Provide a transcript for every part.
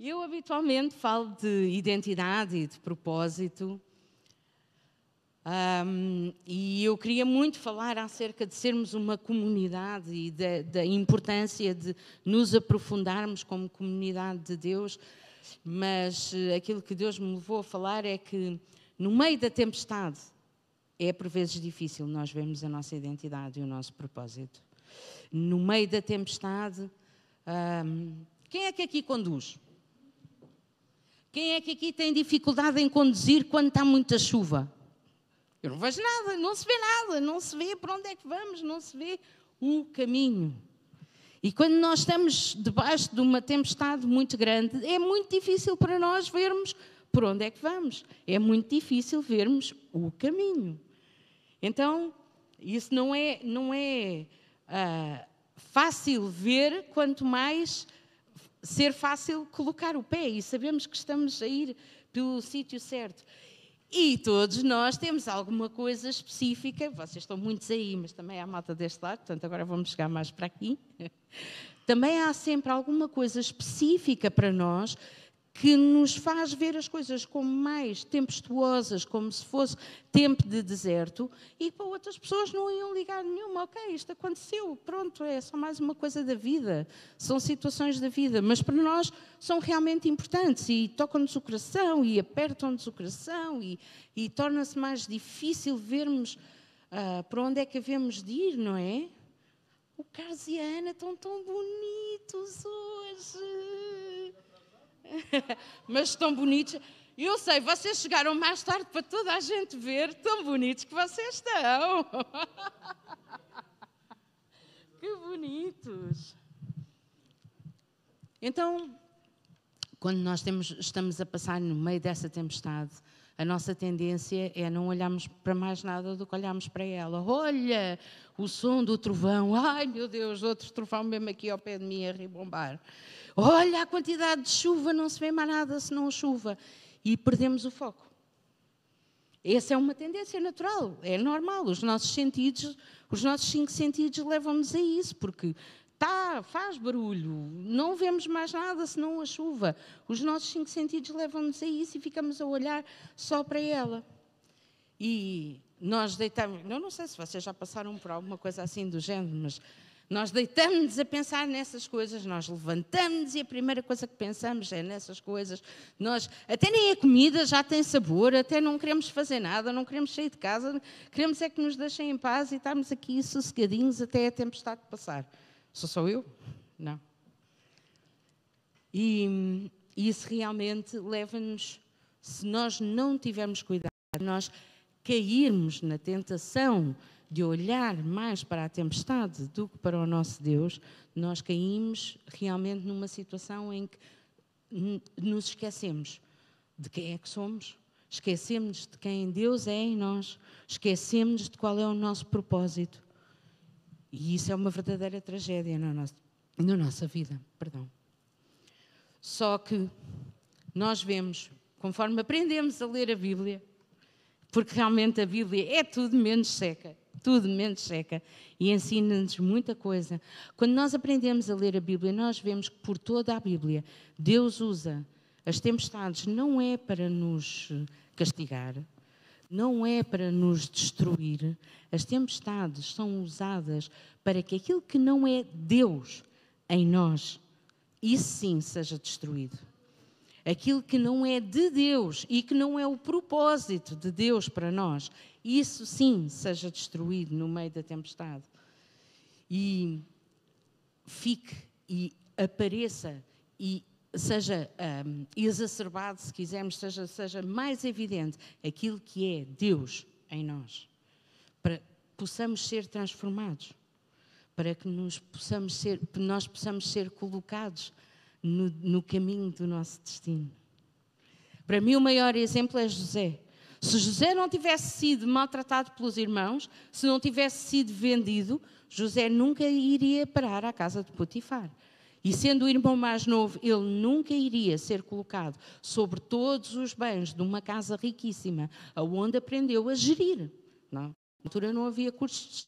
Eu habitualmente falo de identidade e de propósito. Um, e eu queria muito falar acerca de sermos uma comunidade e da, da, importância de nos aprofundarmos como comunidade de Deus, mas uh, aquilo que Deus me levou a falar é que no meio da tempestade é por vezes difícil nós vermos a nossa identidade e o nosso propósito. No meio da tempestade, um, quem é que aqui conduz? Quem é que aqui tem dificuldade em conduzir quando está muita chuva? Eu não vejo nada, não se vê nada, não se vê para onde é que vamos, não se vê o caminho. E quando nós estamos debaixo de uma tempestade muito grande, é muito difícil para nós vermos por onde é que vamos. É muito difícil vermos o caminho. Então, isso não é, não é uh, fácil ver, quanto mais ser fácil colocar o pé e sabemos que estamos a ir pelo sítio certo. E todos nós temos alguma coisa específica, vocês estão muitos aí, mas também há malta deste lado, portanto agora vamos chegar mais para aqui. Também há sempre alguma coisa específica para nós que nos faz ver as coisas como mais tempestuosas, como se fosse tempo de deserto, e para outras pessoas não iam ligar nenhuma. Ok, isto aconteceu, pronto, é só mais uma coisa da vida, são situações da vida, mas para nós são realmente importantes e tocam-nos o coração e apertam-nos o coração e, e torna-se mais difícil vermos uh, para onde é que havemos de ir, não é? O Carlos e a Ana estão tão bonitos hoje. mas estão bonitos. Eu sei, vocês chegaram mais tarde para toda a gente ver tão bonitos que vocês estão. que bonitos. Então, quando nós temos, estamos a passar no meio dessa tempestade, a nossa tendência é não olharmos para mais nada do que olharmos para ela. Olha o som do trovão. Ai, meu Deus, outro trovão mesmo aqui ao pé de mim a ribombar. Olha a quantidade de chuva, não se vê mais nada se não chuva. E perdemos o foco. Essa é uma tendência natural, é normal. Os nossos sentidos, os nossos cinco sentidos levam-nos a isso, porque tá, faz barulho, não vemos mais nada senão a chuva. Os nossos cinco sentidos levam-nos a isso e ficamos a olhar só para ela. E nós deitamos, eu não sei se vocês já passaram por alguma coisa assim do género, mas nós deitamos-nos a pensar nessas coisas, nós levantamos e a primeira coisa que pensamos é nessas coisas. Nós, até nem a comida já tem sabor, até não queremos fazer nada, não queremos sair de casa, queremos é que nos deixem em paz e estarmos aqui sossegadinhos até a tempestade passar. Sou só eu? Não. E isso realmente leva-nos, se nós não tivermos cuidado, nós cairmos na tentação de olhar mais para a tempestade do que para o nosso Deus, nós caímos realmente numa situação em que nos esquecemos de quem é que somos, esquecemos de quem Deus é em nós, esquecemos de qual é o nosso propósito. E isso é uma verdadeira tragédia na na nossa vida. Perdão. Só que nós vemos, conforme aprendemos a ler a Bíblia, porque realmente a Bíblia é tudo menos seca, tudo menos seca e ensina-nos muita coisa. Quando nós aprendemos a ler a Bíblia, nós vemos que por toda a Bíblia Deus usa as tempestades não é para nos castigar, não é para nos destruir. As tempestades são usadas para que aquilo que não é Deus em nós, isso sim seja destruído aquilo que não é de Deus e que não é o propósito de Deus para nós, isso sim seja destruído no meio da tempestade. E fique e apareça e seja um, exacerbado, se quisermos, seja, seja mais evidente aquilo que é Deus em nós, para que possamos ser transformados, para que nos possamos ser, nós possamos ser colocados no, no caminho do nosso destino. Para mim, o maior exemplo é José. Se José não tivesse sido maltratado pelos irmãos, se não tivesse sido vendido, José nunca iria parar à casa de Potifar. E sendo o irmão mais novo, ele nunca iria ser colocado sobre todos os bens de uma casa riquíssima, aonde aprendeu a gerir. Não. Na altura não havia cursos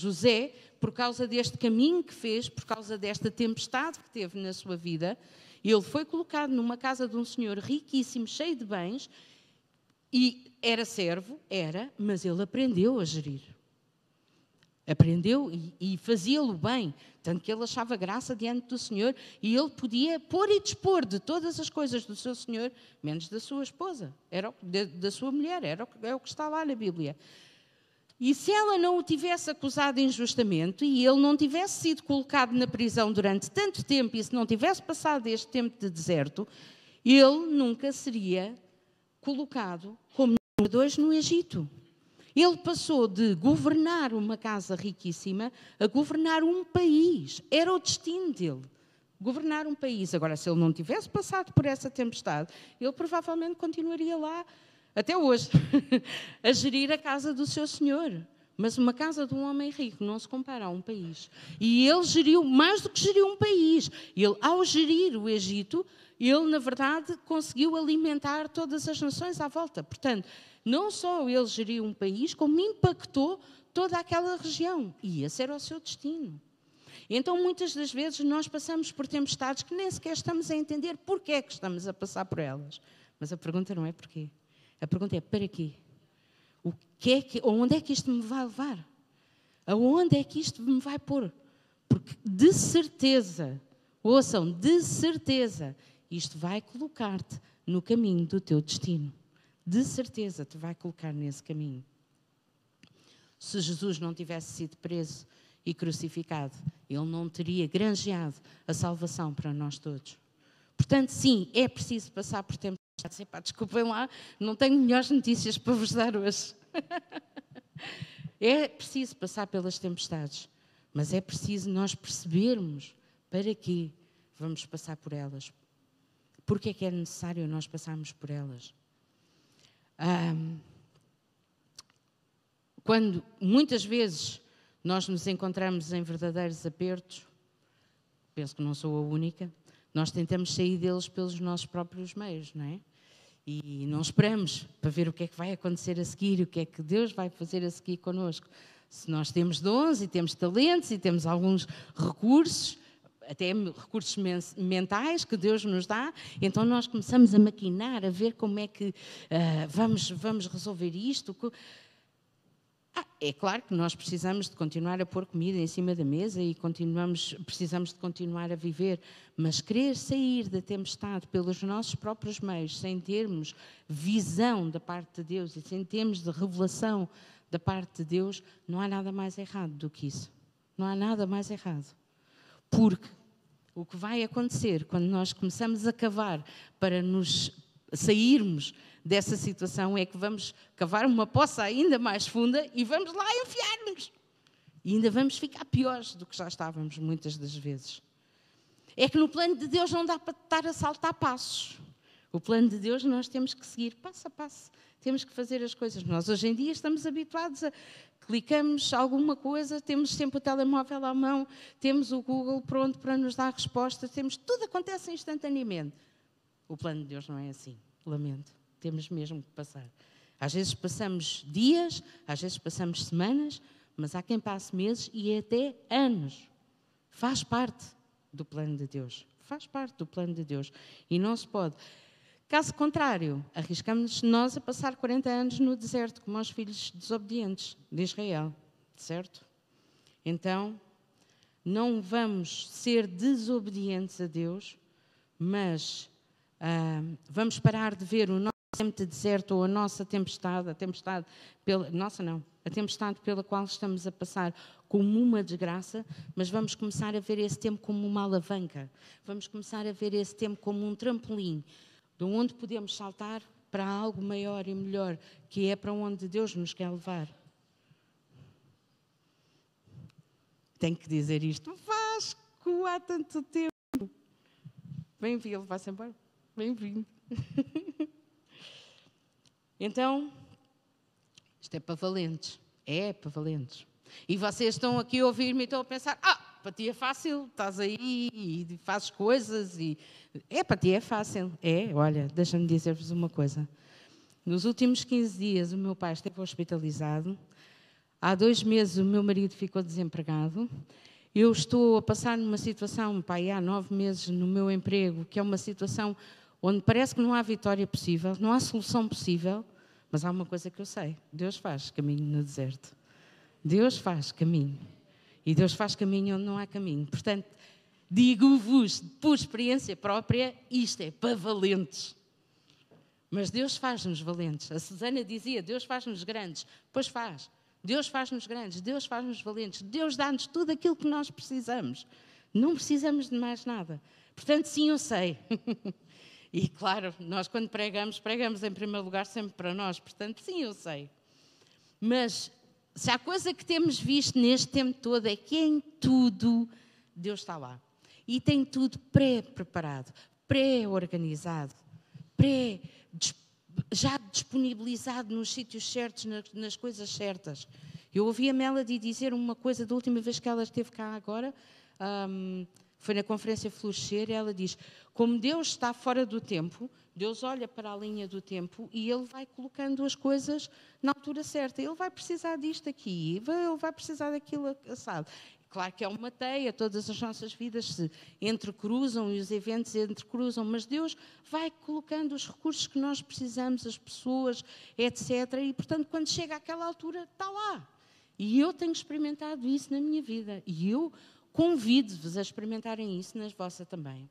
José, por causa deste caminho que fez, por causa desta tempestade que teve na sua vida, ele foi colocado numa casa de um senhor riquíssimo, cheio de bens, e era servo, era, mas ele aprendeu a gerir. Aprendeu e, e fazia-lo bem, tanto que ele achava graça diante do Senhor e ele podia pôr e dispor de todas as coisas do seu Senhor, menos da sua esposa, era da, da sua mulher, era é o que está lá na Bíblia. E se ela não o tivesse acusado injustamente e ele não tivesse sido colocado na prisão durante tanto tempo e se não tivesse passado este tempo de deserto, ele nunca seria colocado como número dois no Egito. Ele passou de governar uma casa riquíssima a governar um país. Era o destino dele. Governar um país. Agora, se ele não tivesse passado por essa tempestade, ele provavelmente continuaria lá até hoje, a gerir a casa do seu senhor. Mas uma casa de um homem rico não se compara a um país. E ele geriu mais do que geriu um país. Ele, ao gerir o Egito, ele, na verdade, conseguiu alimentar todas as nações à volta. Portanto, não só ele geriu um país, como impactou toda aquela região. E esse era o seu destino. Então, muitas das vezes, nós passamos por tempestades que nem sequer estamos a entender porquê é que estamos a passar por elas. Mas a pergunta não é porquê. A pergunta é: para quê? O que é que, onde é que isto me vai levar? Aonde é que isto me vai pôr? Porque de certeza, ouçam, de certeza, isto vai colocar-te no caminho do teu destino. De certeza te vai colocar nesse caminho. Se Jesus não tivesse sido preso e crucificado, ele não teria granjeado a salvação para nós todos. Portanto, sim, é preciso passar por tempos Disse, pá, desculpem lá, não tenho melhores notícias para vos dar hoje. é preciso passar pelas tempestades, mas é preciso nós percebermos para que vamos passar por elas. Porque é que é necessário nós passarmos por elas? Quando muitas vezes nós nos encontramos em verdadeiros apertos, penso que não sou a única, nós tentamos sair deles pelos nossos próprios meios, não é? E não esperamos para ver o que é que vai acontecer a seguir, o que é que Deus vai fazer a seguir connosco. Se nós temos dons e temos talentos e temos alguns recursos, até recursos mentais que Deus nos dá, então nós começamos a maquinar, a ver como é que uh, vamos, vamos resolver isto. Ah, é claro que nós precisamos de continuar a pôr comida em cima da mesa e continuamos, precisamos de continuar a viver, mas querer sair da tempestade pelos nossos próprios meios, sem termos visão da parte de Deus e sem termos de revelação da parte de Deus, não há nada mais errado do que isso. Não há nada mais errado. Porque o que vai acontecer quando nós começamos a cavar para nos sairmos dessa situação é que vamos cavar uma poça ainda mais funda e vamos lá enfiar-nos. E ainda vamos ficar piores do que já estávamos muitas das vezes. É que no plano de Deus não dá para estar a saltar passos. O plano de Deus nós temos que seguir passo a passo. Temos que fazer as coisas. Nós hoje em dia estamos habituados a clicamos alguma coisa, temos sempre o telemóvel à mão, temos o Google pronto para nos dar respostas, temos tudo acontece instantaneamente. O plano de Deus não é assim, lamento. Temos mesmo que passar. Às vezes passamos dias, às vezes passamos semanas, mas há quem passe meses e até anos. Faz parte do plano de Deus. Faz parte do plano de Deus. E não se pode. Caso contrário, arriscamos nós a passar 40 anos no deserto, como os filhos desobedientes de Israel. Certo? Então, não vamos ser desobedientes a Deus, mas ah, vamos parar de ver o nosso tempo de deserto ou a nossa tempestade, a tempestade pela, nossa não, a tempestade pela qual estamos a passar como uma desgraça, mas vamos começar a ver esse tempo como uma alavanca. Vamos começar a ver esse tempo como um trampolim, de onde podemos saltar para algo maior e melhor, que é para onde Deus nos quer levar. Tenho que dizer isto. Vasco, há tanto tempo. Bem-vindo, vai-se embora. Bem-vindo. Então, isto é para valentes. É para valentes. E vocês estão aqui a ouvir-me e estão a pensar: ah, para ti é fácil, estás aí e fazes coisas. E... É, para ti é fácil. É, olha, deixa-me dizer-vos uma coisa. Nos últimos 15 dias, o meu pai esteve hospitalizado. Há dois meses o meu marido ficou desempregado. Eu estou a passar numa situação, pai, há nove meses no meu emprego, que é uma situação onde parece que não há vitória possível, não há solução possível, mas há uma coisa que eu sei: Deus faz caminho no deserto. Deus faz caminho. E Deus faz caminho onde não há caminho. Portanto, digo-vos, por experiência própria, isto é para valentes. Mas Deus faz-nos valentes. A Susana dizia: Deus faz-nos grandes. Pois faz. Deus faz-nos grandes, Deus faz-nos valentes, Deus dá-nos tudo aquilo que nós precisamos. Não precisamos de mais nada. Portanto, sim, eu sei. e claro, nós quando pregamos, pregamos em primeiro lugar sempre para nós. Portanto, sim, eu sei. Mas se há coisa que temos visto neste tempo todo é que em tudo Deus está lá. E tem tudo pré-preparado, pré-organizado, pré já disponibilizado nos sítios certos, nas, coisas certas. Eu ouvi a Melody dizer uma coisa da última vez que ela esteve cá agora, um, foi na conferência Florescer, ela diz: Como Deus está fora do tempo, Deus olha para a linha do tempo e Ele vai colocando as coisas na altura certa. Ele vai precisar disto aqui, ele vai precisar daquilo assado. Claro que é uma teia, todas as nossas vidas se entrecruzam e os eventos entrecruzam, mas Deus vai colocando os recursos que nós precisamos, as pessoas, etc. E, portanto, quando chega àquela altura, está lá. E eu tenho experimentado isso na minha vida. E eu convido-vos a experimentarem isso nas vossas também.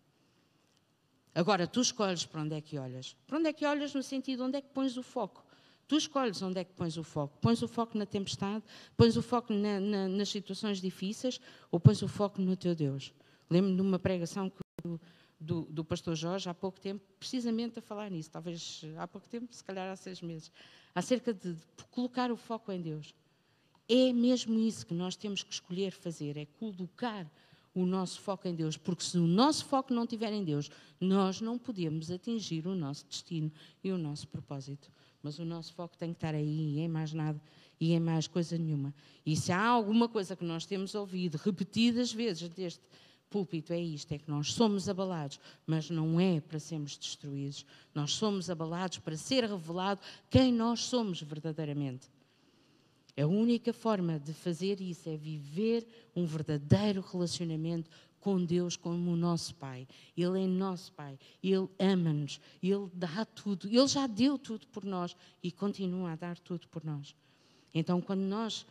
Agora, tu escolhes para onde é que olhas. Para onde é que olhas no sentido onde é que pões o foco. Tu escolhes onde é que pões o foco. Pões o foco na tempestade, pões o foco na, na, nas situações difíceis ou pões o foco no teu Deus. Lembro-me de uma pregação do, do, do, pastor Jorge há pouco tempo, precisamente a falar nisso, talvez há pouco tempo, se calhar há seis meses, acerca de, de colocar o foco em Deus. É mesmo isso que nós temos que escolher fazer, é colocar o nosso foco em Deus, porque se o nosso foco não estiver em Deus, nós não podemos atingir o nosso destino e o nosso propósito mas o nosso foco tem que estar aí, e em mais nada e em mais coisa nenhuma. E se há alguma coisa que nós temos ouvido repetidas vezes deste púlpito, é isto: é que nós somos abalados, mas não é para sermos destruídos. Nós somos abalados para ser revelado quem nós somos verdadeiramente. A única forma de fazer isso é viver um verdadeiro relacionamento com Deus como o nosso Pai. Ele é nosso Pai. Ele ama-nos. Ele dá tudo. Ele já deu tudo por nós e continua a dar tudo por nós. Então, quando nós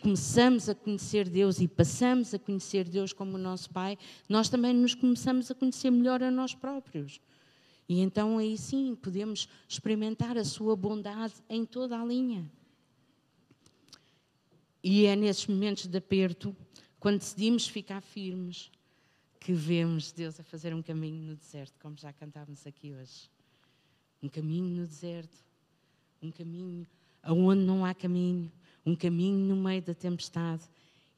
começamos a conhecer Deus e passamos a conhecer Deus como o nosso Pai, nós também nos começamos a conhecer melhor a nós próprios. E então aí sim podemos experimentar a sua bondade em toda a linha. E é nesses momentos de aperto, quando decidimos ficar firmes, que vemos Deus a fazer um caminho no deserto, como já cantávamos aqui hoje. Um caminho no deserto, um caminho aonde não há caminho, um caminho no meio da tempestade.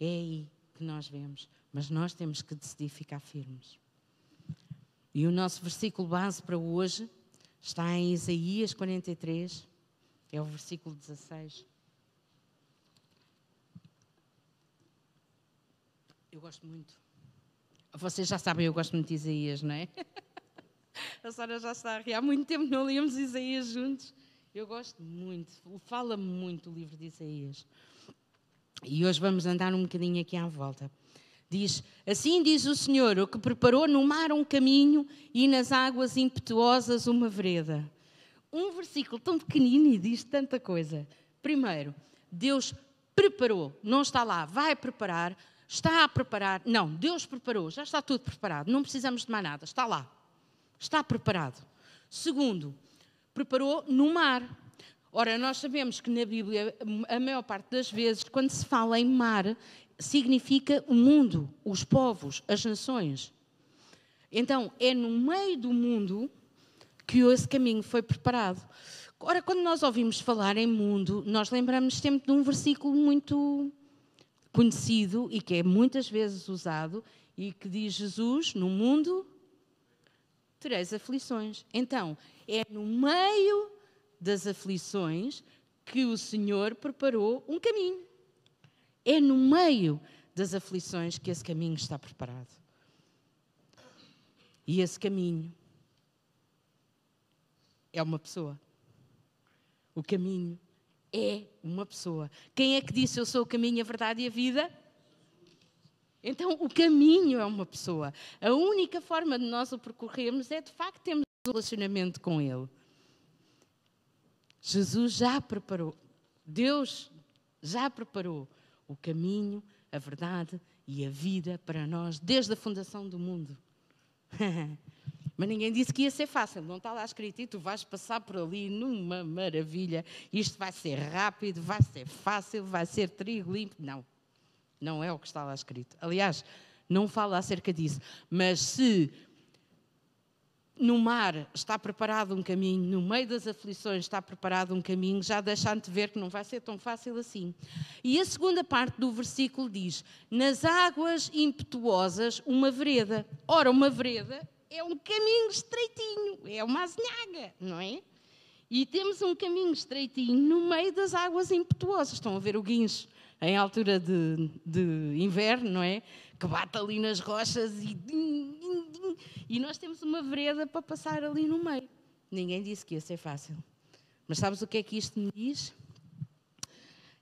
É aí que nós vemos, mas nós temos que decidir ficar firmes. E o nosso versículo base para hoje está em Isaías 43, é o versículo 16. Eu gosto muito vocês já sabem, eu gosto muito de Isaías, não é? A Sara já está a rir. Há muito tempo não líamos Isaías juntos. Eu gosto muito, fala muito o livro de Isaías. E hoje vamos andar um bocadinho aqui à volta. Diz: Assim diz o Senhor, o que preparou no mar um caminho e nas águas impetuosas uma vereda. Um versículo tão pequenino e diz tanta coisa. Primeiro, Deus preparou, não está lá, vai preparar Está a preparar. Não, Deus preparou, já está tudo preparado, não precisamos de mais nada, está lá. Está preparado. Segundo, preparou no mar. Ora, nós sabemos que na Bíblia, a maior parte das vezes, quando se fala em mar, significa o mundo, os povos, as nações. Então, é no meio do mundo que esse caminho foi preparado. Ora, quando nós ouvimos falar em mundo, nós lembramos sempre de um versículo muito conhecido e que é muitas vezes usado e que diz Jesus: No mundo tereis aflições. Então, é no meio das aflições que o Senhor preparou um caminho. É no meio das aflições que esse caminho está preparado. E esse caminho é uma pessoa. O caminho é uma pessoa. Quem é que disse eu sou o caminho, a verdade e a vida? Então, o caminho é uma pessoa. A única forma de nós o percorrermos é, de facto, termos um relacionamento com Ele. Jesus já preparou, Deus já preparou o caminho, a verdade e a vida para nós desde a fundação do mundo. Mas ninguém disse que ia ser fácil, não está lá escrito. E tu vais passar por ali numa maravilha. Isto vai ser rápido, vai ser fácil, vai ser trigo limpo. Não, não é o que está lá escrito. Aliás, não fala acerca disso. Mas se no mar está preparado um caminho, no meio das aflições está preparado um caminho, já deixando-te ver que não vai ser tão fácil assim. E a segunda parte do versículo diz: Nas águas impetuosas, uma vereda. Ora, uma vereda é um caminho estreitinho, é uma azinhaga, não é? E temos um caminho estreitinho no meio das águas impetuosas. Estão a ver o guincho em altura de, de inverno, não é? Que bate ali nas rochas e. E nós temos uma vereda para passar ali no meio. Ninguém disse que ia ser fácil. Mas sabes o que é que isto me diz?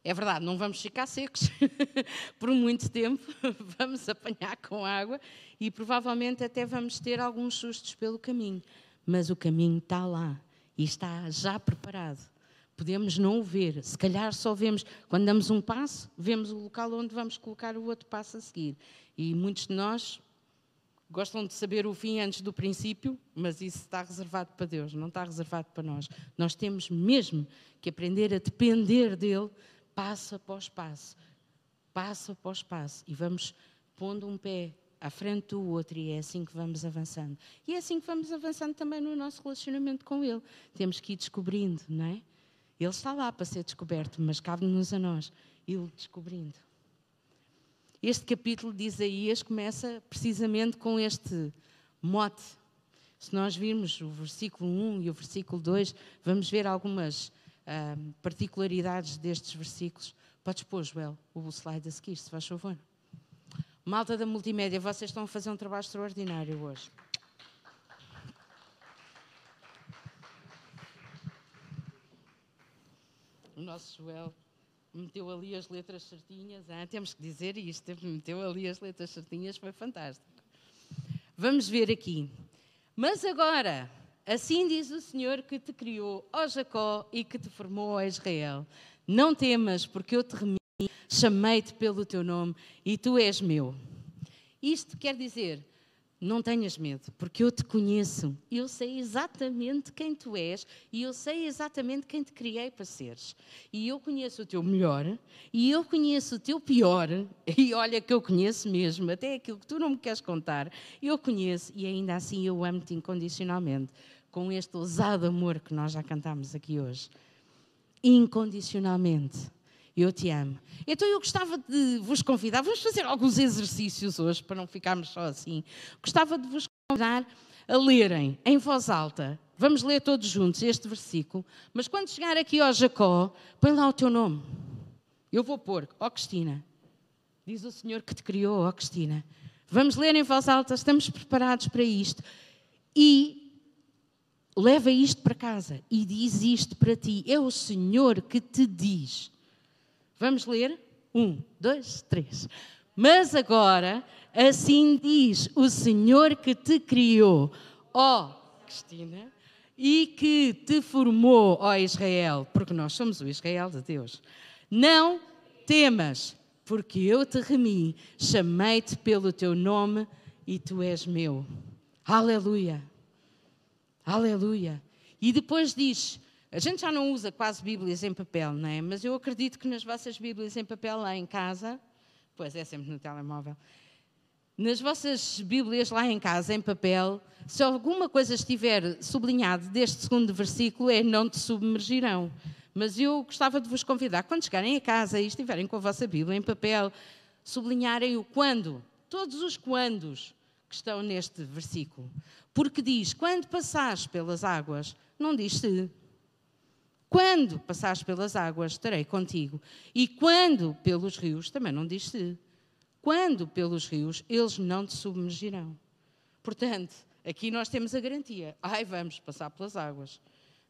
É verdade, não vamos ficar secos por muito tempo, vamos apanhar com água e provavelmente até vamos ter alguns sustos pelo caminho. Mas o caminho está lá e está já preparado. Podemos não o ver, se calhar só vemos, quando damos um passo, vemos o local onde vamos colocar o outro passo a seguir. E muitos de nós gostam de saber o fim antes do princípio, mas isso está reservado para Deus, não está reservado para nós. Nós temos mesmo que aprender a depender dele passo após passo, passo após passo, e vamos pondo um pé à frente do outro, e é assim que vamos avançando. E é assim que vamos avançando também no nosso relacionamento com Ele. Temos que ir descobrindo, não é? Ele está lá para ser descoberto, mas cabe-nos a nós ir descobrindo. Este capítulo de Isaías começa precisamente com este mote. Se nós virmos o versículo 1 e o versículo 2, vamos ver algumas uh, particularidades destes versículos. Podes pôr, Joel, o slide a seguir, se faz favor. Malta da multimédia, vocês estão a fazer um trabalho extraordinário hoje. O nosso Joel meteu ali as letras certinhas. Ah, temos que dizer isto, meteu ali as letras certinhas, foi fantástico. Vamos ver aqui. Mas agora, Assim diz o Senhor que te criou, ó Jacó, e que te formou, ó Israel. Não temas, porque eu te remi, chamei-te pelo teu nome e tu és meu. Isto quer dizer, não tenhas medo, porque eu te conheço. Eu sei exatamente quem tu és e eu sei exatamente quem te criei para seres. E eu conheço o teu melhor e eu conheço o teu pior. E olha que eu conheço mesmo, até aquilo que tu não me queres contar, eu conheço e ainda assim eu amo-te incondicionalmente, com este ousado amor que nós já cantamos aqui hoje. Incondicionalmente. Eu te amo. Então eu gostava de vos convidar, vamos fazer alguns exercícios hoje para não ficarmos só assim. Gostava de vos convidar a lerem em voz alta. Vamos ler todos juntos este versículo. Mas quando chegar aqui ao Jacó, põe lá o teu nome. Eu vou pôr, ó oh, Cristina. Diz o Senhor que te criou, ó oh, Cristina. Vamos ler em voz alta, estamos preparados para isto. E leva isto para casa e diz isto para ti. É o Senhor que te diz. Vamos ler? Um, dois, três. Mas agora, assim diz o Senhor que te criou, ó Cristina, e que te formou, ó Israel, porque nós somos o Israel de Deus. Não temas, porque eu te remi, chamei-te pelo teu nome e tu és meu. Aleluia. Aleluia. E depois diz: a gente já não usa quase Bíblias em papel, não é? Mas eu acredito que nas vossas Bíblias em papel lá em casa, pois é sempre no telemóvel, nas vossas Bíblias lá em casa, em papel, se alguma coisa estiver sublinhado deste segundo versículo, é não te submergirão. Mas eu gostava de vos convidar, quando chegarem a casa e estiverem com a vossa Bíblia em papel, sublinharem o quando, todos os quandos que estão neste versículo. Porque diz: quando passares pelas águas, não diz se. Quando passares pelas águas, estarei contigo. E quando pelos rios, também não diz se. Quando pelos rios, eles não te submergirão. Portanto, aqui nós temos a garantia. Ai, vamos passar pelas águas.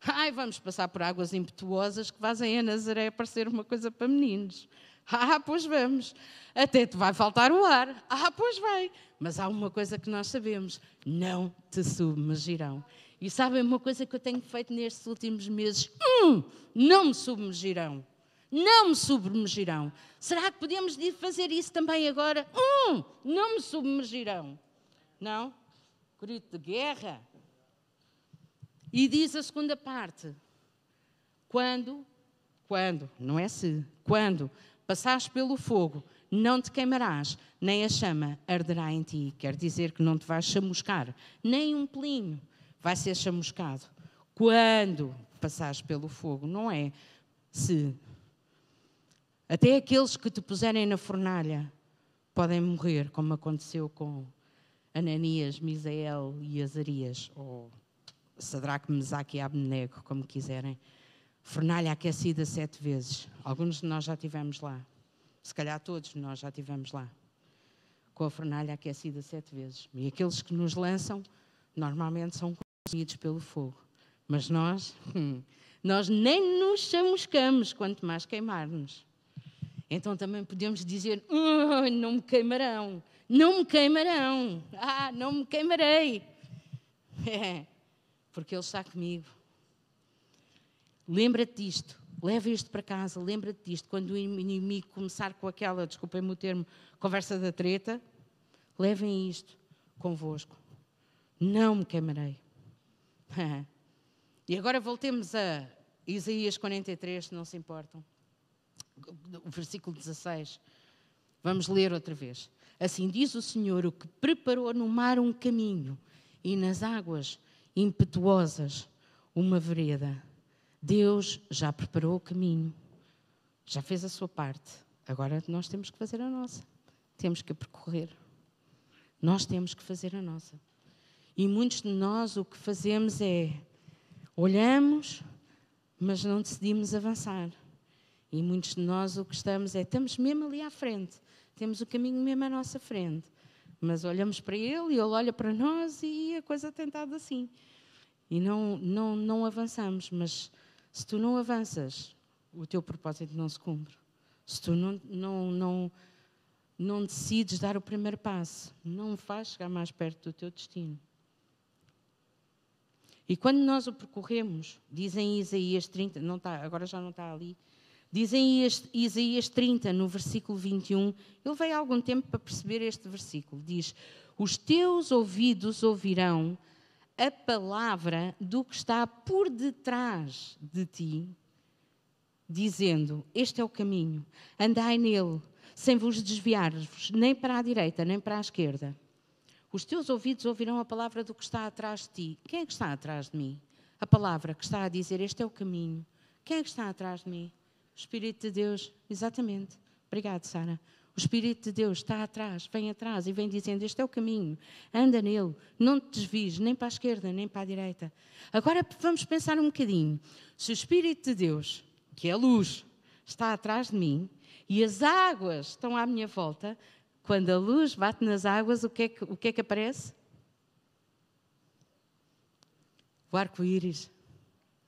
Ai, vamos passar por águas impetuosas que fazem a Nazaré parecer uma coisa para meninos. Ah, pois vamos. Até te vai faltar o ar. Ah, pois vai. Mas há uma coisa que nós sabemos: não te submergirão. E sabem uma coisa que eu tenho feito nestes últimos meses? Hum, não me submergirão. Não me submergirão. Será que podemos fazer isso também agora? Hum, não me submergirão. Não? Grito de guerra. E diz a segunda parte: quando, quando, não é se, quando passares pelo fogo, não te queimarás, nem a chama arderá em ti. Quer dizer que não te vais chamuscar, nem um pelinho vai ser chamuscado. Quando passares pelo fogo, não é se. Até aqueles que te puserem na fornalha podem morrer, como aconteceu com Ananias, Misael e Azarias, ou Sadraque, Mesaque e Abnenego, como quiserem. Fornalha aquecida sete vezes. Alguns de nós já tivemos lá. Se calhar todos nós já tivemos lá. Com a fornalha aquecida sete vezes. E aqueles que nos lançam, normalmente são consumidos pelo fogo. Mas nós, hum, nós nem nos chamuscamos, quanto mais queimar-nos. Então também podemos dizer: oh, não me queimarão, não me queimarão, ah, não me queimarei. É porque Ele está comigo. Lembra-te disto, leva isto para casa, lembra-te disto. Quando o inimigo começar com aquela, desculpem-me o termo, conversa da treta, levem isto convosco. Não me queimarei. e agora voltemos a Isaías 43, se não se importam. O versículo 16. Vamos ler outra vez. Assim diz o Senhor, o que preparou no mar um caminho e nas águas impetuosas uma vereda. Deus já preparou o caminho, já fez a sua parte. Agora nós temos que fazer a nossa. Temos que percorrer. Nós temos que fazer a nossa. E muitos de nós o que fazemos é olhamos, mas não decidimos avançar. E muitos de nós o que estamos é estamos mesmo ali à frente, temos o caminho mesmo à nossa frente. Mas olhamos para ele e ele olha para nós e a coisa tem estado assim. E não, não, não avançamos. Mas se tu não avanças, o teu propósito não se cumpre. Se tu não, não, não, não decides dar o primeiro passo, não vais chegar mais perto do teu destino. E quando nós o percorremos, dizem Isaías 30, não está, agora já não está ali, Dizem Isaías 30, no versículo 21, ele veio há algum tempo para perceber este versículo. Diz: Os teus ouvidos ouvirão a palavra do que está por detrás de ti, dizendo: Este é o caminho, andai nele, sem vos desviar-vos nem para a direita, nem para a esquerda. Os teus ouvidos ouvirão a palavra do que está atrás de ti. Quem é que está atrás de mim? A palavra que está a dizer: Este é o caminho. Quem é que está atrás de mim? O Espírito de Deus, exatamente. Obrigado, Sara. O Espírito de Deus está atrás, vem atrás e vem dizendo: Este é o caminho, anda nele, não te desvies nem para a esquerda nem para a direita. Agora vamos pensar um bocadinho. Se o Espírito de Deus, que é luz, está atrás de mim e as águas estão à minha volta, quando a luz bate nas águas, o que é que, o que, é que aparece? O arco-íris.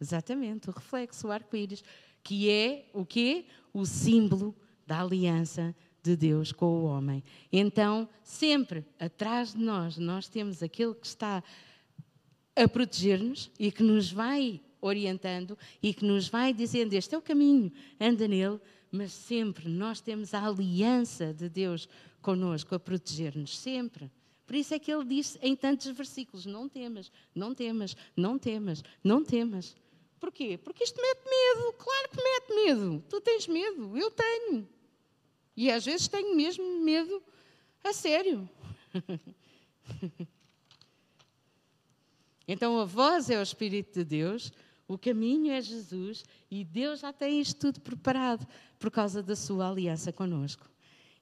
Exatamente, o reflexo, o arco-íris que é o quê? O símbolo da aliança de Deus com o homem. Então, sempre atrás de nós, nós temos aquele que está a proteger-nos e que nos vai orientando e que nos vai dizendo: Este é o caminho, anda nele, mas sempre nós temos a aliança de Deus conosco a proteger-nos, sempre. Por isso é que ele diz em tantos versículos: Não temas, não temas, não temas, não temas. Porquê? Porque isto mete medo. Claro que mete medo. Tu tens medo, eu tenho. E às vezes tenho mesmo medo a sério. então a voz é o Espírito de Deus, o caminho é Jesus e Deus já tem isto tudo preparado por causa da sua aliança conosco.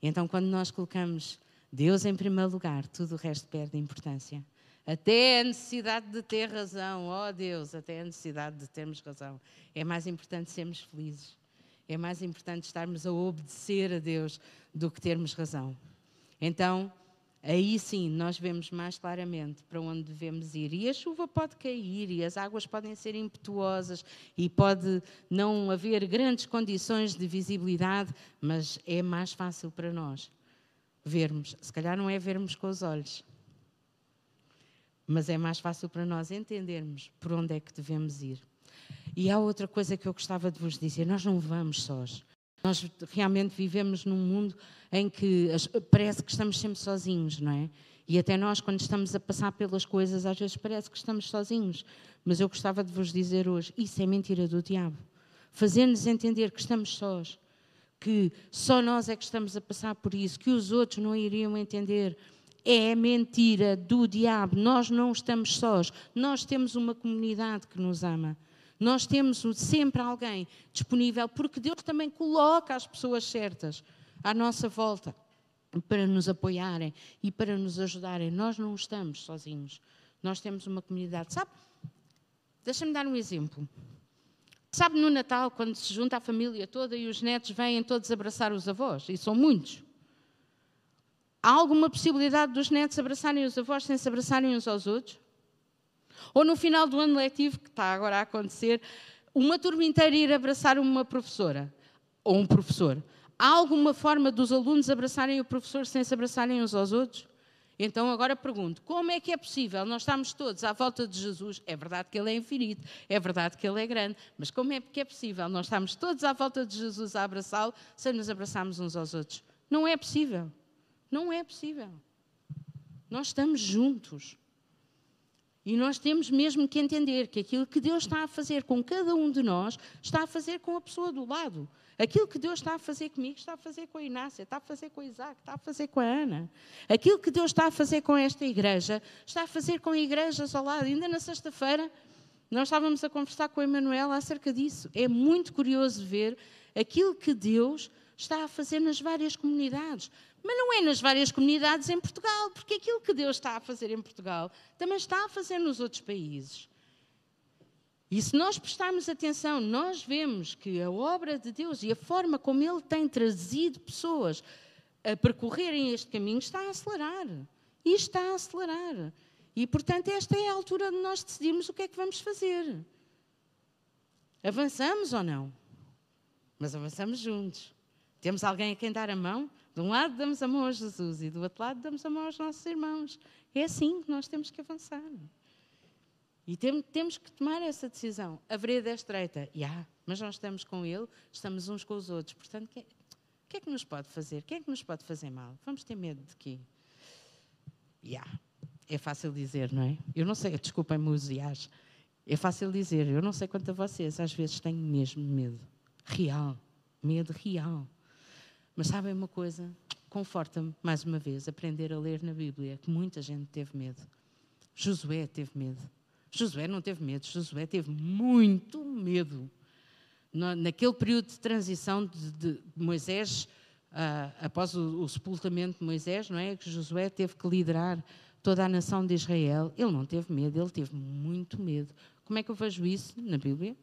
Então quando nós colocamos Deus em primeiro lugar, tudo o resto perde importância. Até a necessidade de ter razão, oh Deus, até a necessidade de termos razão. É mais importante sermos felizes. É mais importante estarmos a obedecer a Deus do que termos razão. Então, aí sim nós vemos mais claramente para onde devemos ir. E a chuva pode cair, e as águas podem ser impetuosas, e pode não haver grandes condições de visibilidade, mas é mais fácil para nós vermos. Se calhar não é vermos com os olhos, mas é mais fácil para nós entendermos por onde é que devemos ir. E há outra coisa que eu gostava de vos dizer: nós não vamos sós. Nós realmente vivemos num mundo em que parece que estamos sempre sozinhos, não é? E até nós, quando estamos a passar pelas coisas, às vezes parece que estamos sozinhos. Mas eu gostava de vos dizer hoje: isso é mentira do diabo. Fazer-nos entender que estamos sós, que só nós é que estamos a passar por isso, que os outros não iriam entender. É mentira do diabo. Nós não estamos sós. Nós temos uma comunidade que nos ama. Nós temos sempre alguém disponível, porque Deus também coloca as pessoas certas à nossa volta para nos apoiarem e para nos ajudarem. Nós não estamos sozinhos. Nós temos uma comunidade. Sabe? Deixa-me dar um exemplo. Sabe no Natal, quando se junta a família toda e os netos vêm todos abraçar os avós, e são muitos. Há alguma possibilidade dos netos abraçarem os avós sem se abraçarem uns aos outros? Ou no final do ano letivo, que está agora a acontecer, uma turma inteira ir abraçar uma professora ou um professor. Há alguma forma dos alunos abraçarem o professor sem se abraçarem uns aos outros? Então agora pergunto: como é que é possível nós estamos todos à volta de Jesus? É verdade que ele é infinito, é verdade que ele é grande, mas como é que é possível nós estamos todos à volta de Jesus a abraçá-lo sem nos abraçarmos uns aos outros? Não é possível. Não é possível. Nós estamos juntos. E nós temos mesmo que entender que aquilo que Deus está a fazer com cada um de nós, está a fazer com a pessoa do lado. Aquilo que Deus está a fazer comigo, está a fazer com a Inácia, está a fazer com a Isaac, está a fazer com a Ana. Aquilo que Deus está a fazer com esta igreja, está a fazer com igrejas ao lado. Ainda na sexta-feira, nós estávamos a conversar com a Emanuela acerca disso. É muito curioso ver aquilo que Deus está a fazer nas várias comunidades. Mas não é nas várias comunidades em Portugal, porque aquilo que Deus está a fazer em Portugal também está a fazer nos outros países. E se nós prestarmos atenção, nós vemos que a obra de Deus e a forma como Ele tem trazido pessoas a percorrerem este caminho está a acelerar. E está a acelerar. E, portanto, esta é a altura de nós decidirmos o que é que vamos fazer. Avançamos ou não? Mas avançamos juntos. Temos alguém a quem dar a mão? De um lado damos a mão a Jesus e do outro lado damos a mão aos nossos irmãos. É assim que nós temos que avançar. E tem, temos que tomar essa decisão. A vereda é estreita, yeah, mas nós estamos com Ele, estamos uns com os outros. Portanto, o que é que nos pode fazer? Quem é que nos pode fazer mal? Vamos ter medo de quê? Yeah. É fácil dizer, não é? Eu não sei, desculpem-me os iás. É fácil dizer, eu não sei quanto a vocês, às vezes tenho mesmo medo. Real. Medo real. Mas sabem uma coisa? Conforta-me, mais uma vez, aprender a ler na Bíblia, que muita gente teve medo. Josué teve medo. Josué não teve medo, Josué teve muito medo. naquele período de transição de, Moisés, uh, após o, o, sepultamento de Moisés, não é? Que Josué teve que liderar toda a nação de Israel. Ele não teve medo, ele teve muito medo. Como é que eu vejo isso na Bíblia?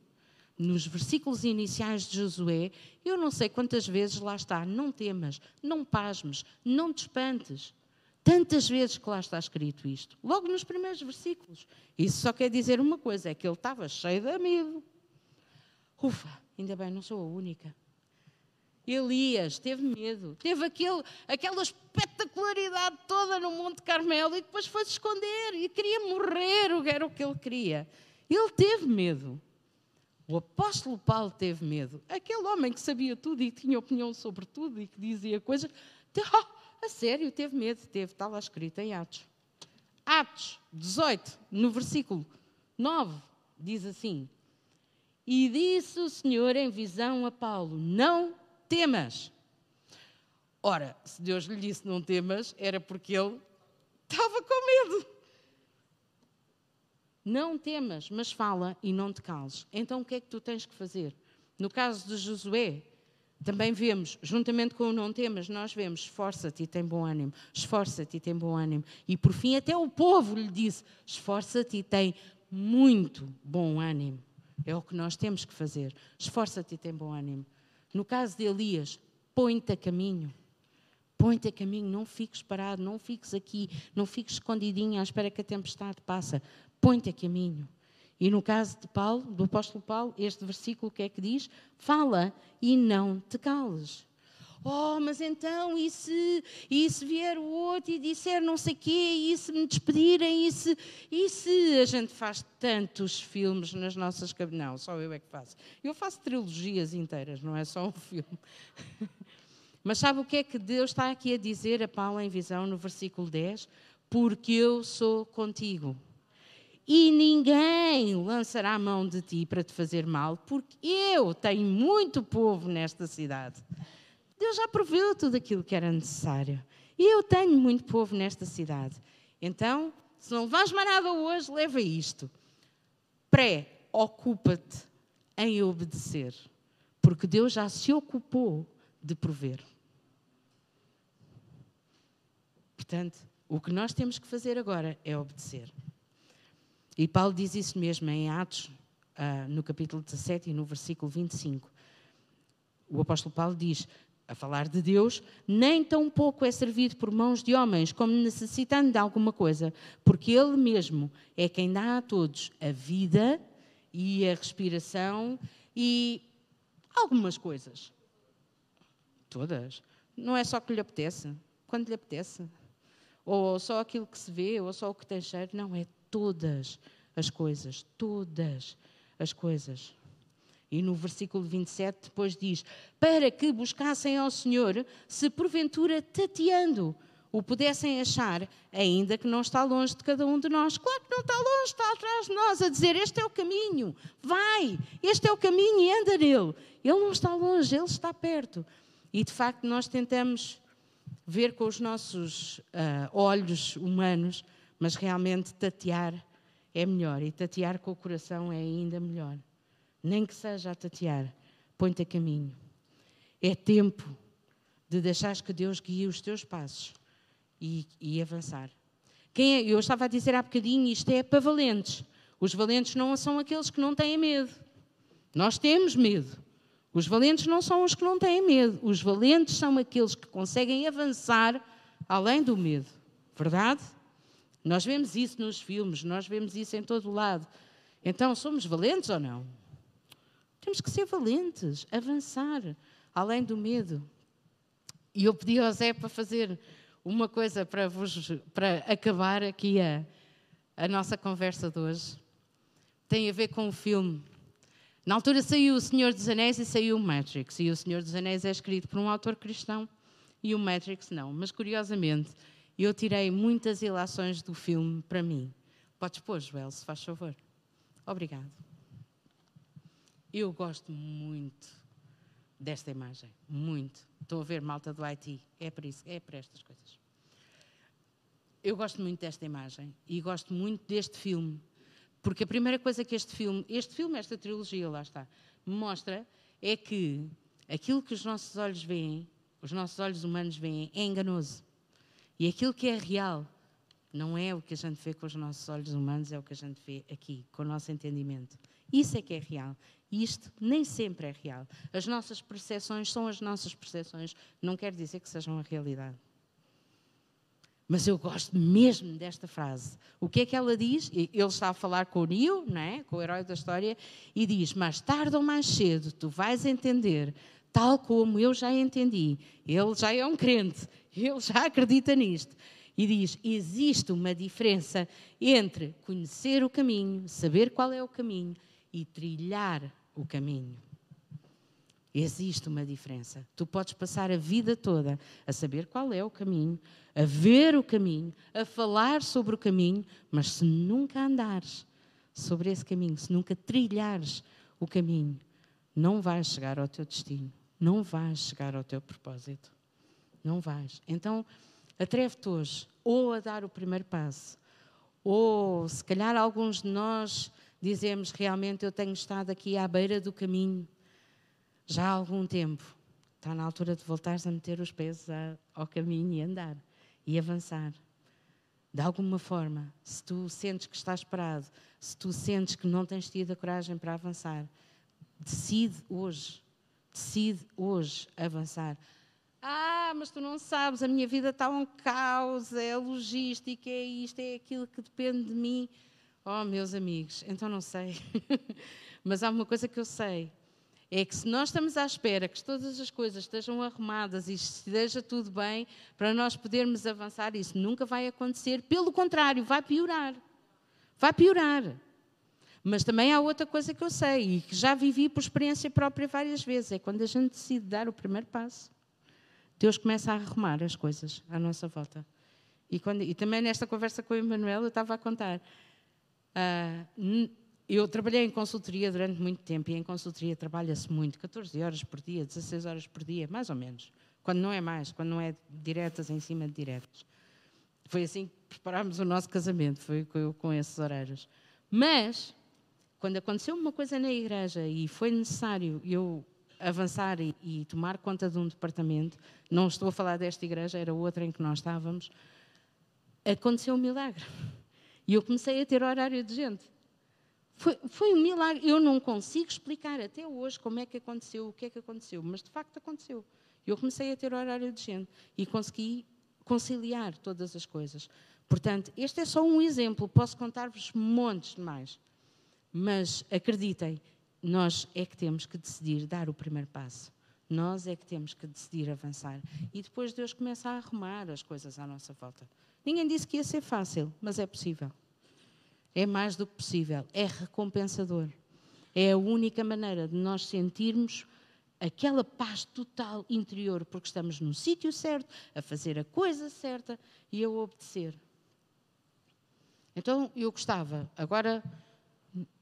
Nos versículos iniciais de Josué, eu não sei quantas vezes lá está, não temas, não pasmes, não te espantes. Tantas vezes que lá está escrito isto, logo nos primeiros versículos. Isso só quer dizer uma coisa: é que ele estava cheio de medo. Ufa, ainda bem, não sou a única. Elias teve medo, teve aquele, aquela espetacularidade toda no Monte Carmelo e depois foi se esconder e queria morrer, era o que ele queria. Ele teve medo. O apóstolo Paulo teve medo. Aquele homem que sabia tudo e que tinha opinião sobre tudo e que dizia coisas. Oh, a sério, teve medo. Teve, está lá escrito em Atos. Atos 18, no versículo 9, diz assim: E disse o Senhor em visão a Paulo: Não temas. Ora, se Deus lhe disse não temas, era porque ele estava com. Não temas, mas fala e não te cales. Então o que é que tu tens que fazer? No caso de Josué, também vemos, juntamente com o não temas, nós vemos esforça-te e tem bom ânimo, esforça-te e tem bom ânimo. E por fim, até o povo lhe disse: esforça-te e tem muito bom ânimo. É o que nós temos que fazer. Esforça-te e tem bom ânimo. No caso de Elias, põe-te a caminho. Põe-te a caminho, não fiques parado, não fiques aqui, não fiques escondidinho à espera que a tempestade passe. Põe-te a caminho. E no caso de Paulo, do apóstolo Paulo, este versículo que é que diz? Fala e não te cales. Oh, mas então, e se, e se vier o outro e disser não sei quê, e se me despedirem, e se, e se a gente faz tantos filmes nas nossas cabeças? Não, só eu é que faço. Eu faço trilogias inteiras, não é só um filme. Mas sabe o que é que Deus está aqui a dizer a Paulo em visão no versículo 10? Porque eu sou contigo. E ninguém lançará a mão de ti para te fazer mal, porque eu tenho muito povo nesta cidade. Deus já proveu tudo aquilo que era necessário. E eu tenho muito povo nesta cidade. Então, se não vais mais nada hoje, leva isto. Pré-ocupa-te em obedecer. Porque Deus já se ocupou de prover. Portanto, o que nós temos que fazer agora é obedecer. E Paulo diz isso mesmo em Atos, uh, no capítulo 17 e no versículo 25. O apóstolo Paulo diz: a falar de Deus, nem tão pouco é servido por mãos de homens, como necessitando de alguma coisa, porque Ele mesmo é quem dá a todos a vida e a respiração e algumas coisas. Todas. Não é só que lhe apetece, quando lhe apetece. Ou só aquilo que se vê, ou só o que tem cheiro. Não, é todas as coisas. Todas as coisas. E no versículo 27 depois diz: Para que buscassem ao Senhor, se porventura tateando o pudessem achar, ainda que não está longe de cada um de nós. Claro que não está longe, está atrás de nós, a dizer: Este é o caminho, vai, este é o caminho e anda nele. Ele não está longe, ele está perto. E de facto, nós tentamos ver com os nossos uh, olhos humanos, mas realmente tatear é melhor e tatear com o coração é ainda melhor nem que seja a tatear, põe-te a caminho. É tempo de deixares que Deus guie os teus passos e, e avançar. Quem é, eu estava a dizer há bocadinho, isto é para valentes. Os valentes não são aqueles que não têm medo. Nós temos medo. Os valentes não são os que não têm medo. Os valentes são aqueles que conseguem avançar além do medo. Verdade? Nós vemos isso nos filmes, nós vemos isso em todo o lado. Então, somos valentes ou não? Temos que ser valentes, avançar, além do medo. E eu pedi ao Zé para fazer uma coisa para, vos, para acabar aqui a, a nossa conversa de hoje. Tem a ver com o filme. Na altura saiu O Senhor dos Anéis e saiu o Matrix. E O Senhor dos Anéis é escrito por um autor cristão e o Matrix não. Mas curiosamente, eu tirei muitas ilações do filme para mim. Podes pôr, Joel, se faz favor. Obrigado. Eu gosto muito desta imagem, muito. Estou a ver malta do Haiti, é para isso, é para estas coisas. Eu gosto muito desta imagem e gosto muito deste filme, porque a primeira coisa que este filme, este filme, esta trilogia, lá está, mostra é que aquilo que os nossos olhos veem, os nossos olhos humanos veem, é enganoso. E aquilo que é real não é o que a gente vê com os nossos olhos humanos, é o que a gente vê aqui, com o nosso entendimento. Isso é que é real. E isto nem sempre é real. As nossas percepções são as nossas percepções, não quer dizer que sejam a realidade. Mas eu gosto mesmo desta frase. O que é que ela diz? Ele está a falar com o Neo, não é? com o herói da história, e diz: Mais tarde ou mais cedo tu vais entender, tal como eu já entendi. Ele já é um crente, ele já acredita nisto. E diz: Existe uma diferença entre conhecer o caminho, saber qual é o caminho e trilhar o caminho. Existe uma diferença. Tu podes passar a vida toda a saber qual é o caminho, a ver o caminho, a falar sobre o caminho, mas se nunca andares sobre esse caminho, se nunca trilhares o caminho, não vais chegar ao teu destino, não vais chegar ao teu propósito. Não vais. Então, atreve-te hoje ou a dar o primeiro passo, ou se calhar alguns de nós dizemos realmente eu tenho estado aqui à beira do caminho já há algum tempo. Está na altura de voltares a meter os pés ao caminho e andar e avançar. De alguma forma, se tu sentes que estás parado, se tu sentes que não tens tido a coragem para avançar, decide hoje, decide hoje avançar. Ah, mas tu não sabes, a minha vida está um caos, é logística, é isto, é aquilo que depende de mim. Oh, meus amigos, então não sei. mas há uma coisa que eu sei: é que se nós estamos à espera que todas as coisas estejam arrumadas e esteja tudo bem, para nós podermos avançar, isso nunca vai acontecer. Pelo contrário, vai piorar. Vai piorar. Mas também há outra coisa que eu sei e que já vivi por experiência própria várias vezes: é quando a gente decide dar o primeiro passo, Deus começa a arrumar as coisas à nossa volta. E, quando, e também nesta conversa com o Emanuel, eu estava a contar. Uh, eu trabalhei em consultoria durante muito tempo e em consultoria trabalha-se muito, 14 horas por dia, 16 horas por dia, mais ou menos. Quando não é mais, quando não é diretas em cima de diretas. Foi assim que preparámos o nosso casamento, foi com esses horários. Mas, quando aconteceu uma coisa na igreja e foi necessário eu avançar e, e tomar conta de um departamento, não estou a falar desta igreja, era outra em que nós estávamos, aconteceu um milagre. E eu comecei a ter horário de gente. Foi, foi, um milagre. Eu não consigo explicar até hoje como é que aconteceu, o que é que aconteceu, mas de facto aconteceu. Eu comecei a ter horário de gente e consegui conciliar todas as coisas. Portanto, este é só um exemplo, posso contar-vos montes de mais. Mas acreditem, nós é que temos que decidir dar o primeiro passo. Nós é que temos que decidir avançar. E depois Deus começa a arrumar as coisas à nossa volta. Ninguém disse que ia ser fácil, mas é possível. É mais do que possível, é recompensador. É a única maneira de nós sentirmos aquela paz total interior, porque estamos no sítio certo, a fazer a coisa certa e a obedecer. Então eu gostava, agora,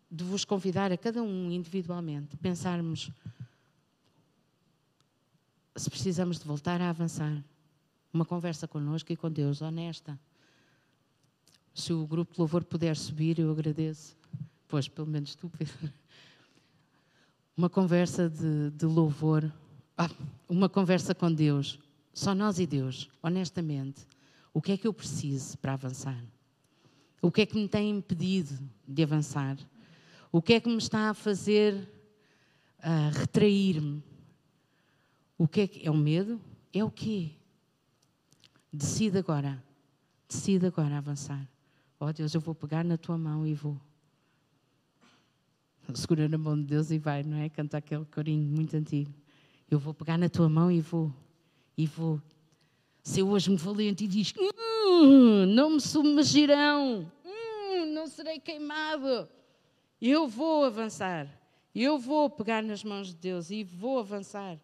de vos convidar a cada um individualmente, pensarmos se precisamos de voltar a avançar. Uma conversa connosco e com Deus, honesta. Se o grupo de louvor puder subir, eu agradeço. Pois, pelo menos tu, Pedro. Uma conversa de, de louvor, ah, uma conversa com Deus, só nós e Deus, honestamente. O que é que eu preciso para avançar? O que é que me tem impedido de avançar? O que é que me está a fazer uh, retrair-me? O que é que é o medo? É o quê? Decide agora. Decide agora avançar. Ó oh, Deus, eu vou pegar na tua mão e vou. Segura na mão de Deus e vai, não é? Canta aquele corinho muito antigo. Eu vou pegar na tua mão e vou. E vou. Se eu hoje me valente e diz: hum, Não me submergirão, hum, não serei queimado. Eu vou avançar. Eu vou pegar nas mãos de Deus e vou avançar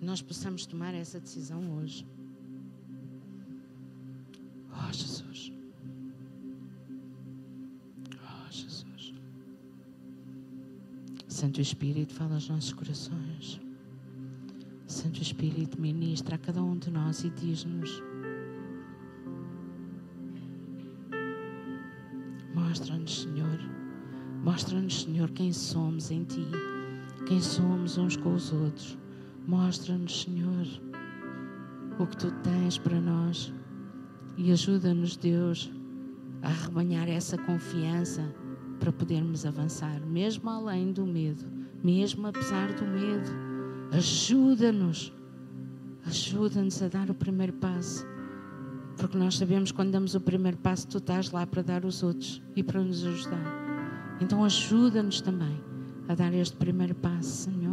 que nós possamos tomar essa decisão hoje. Oh, Jesus. Oh, Jesus. Santo Espírito, fala aos nossos corações. Santo Espírito, ministra a cada um de nós e diz-nos: Mostra-nos, Senhor, quem somos em Ti, quem somos uns com os outros. Mostra-nos, Senhor, o que tu tens para nós e ajuda-nos, Deus, a arrebanhar essa confiança para podermos avançar, mesmo além do medo, mesmo apesar do medo. Ajuda-nos, ajuda-nos a dar o primeiro passo, porque nós sabemos que quando damos o primeiro passo, tu estás lá para dar os outros e para nos ajudar. Então ajuda-nos também a dar este primeiro passo, Senhor.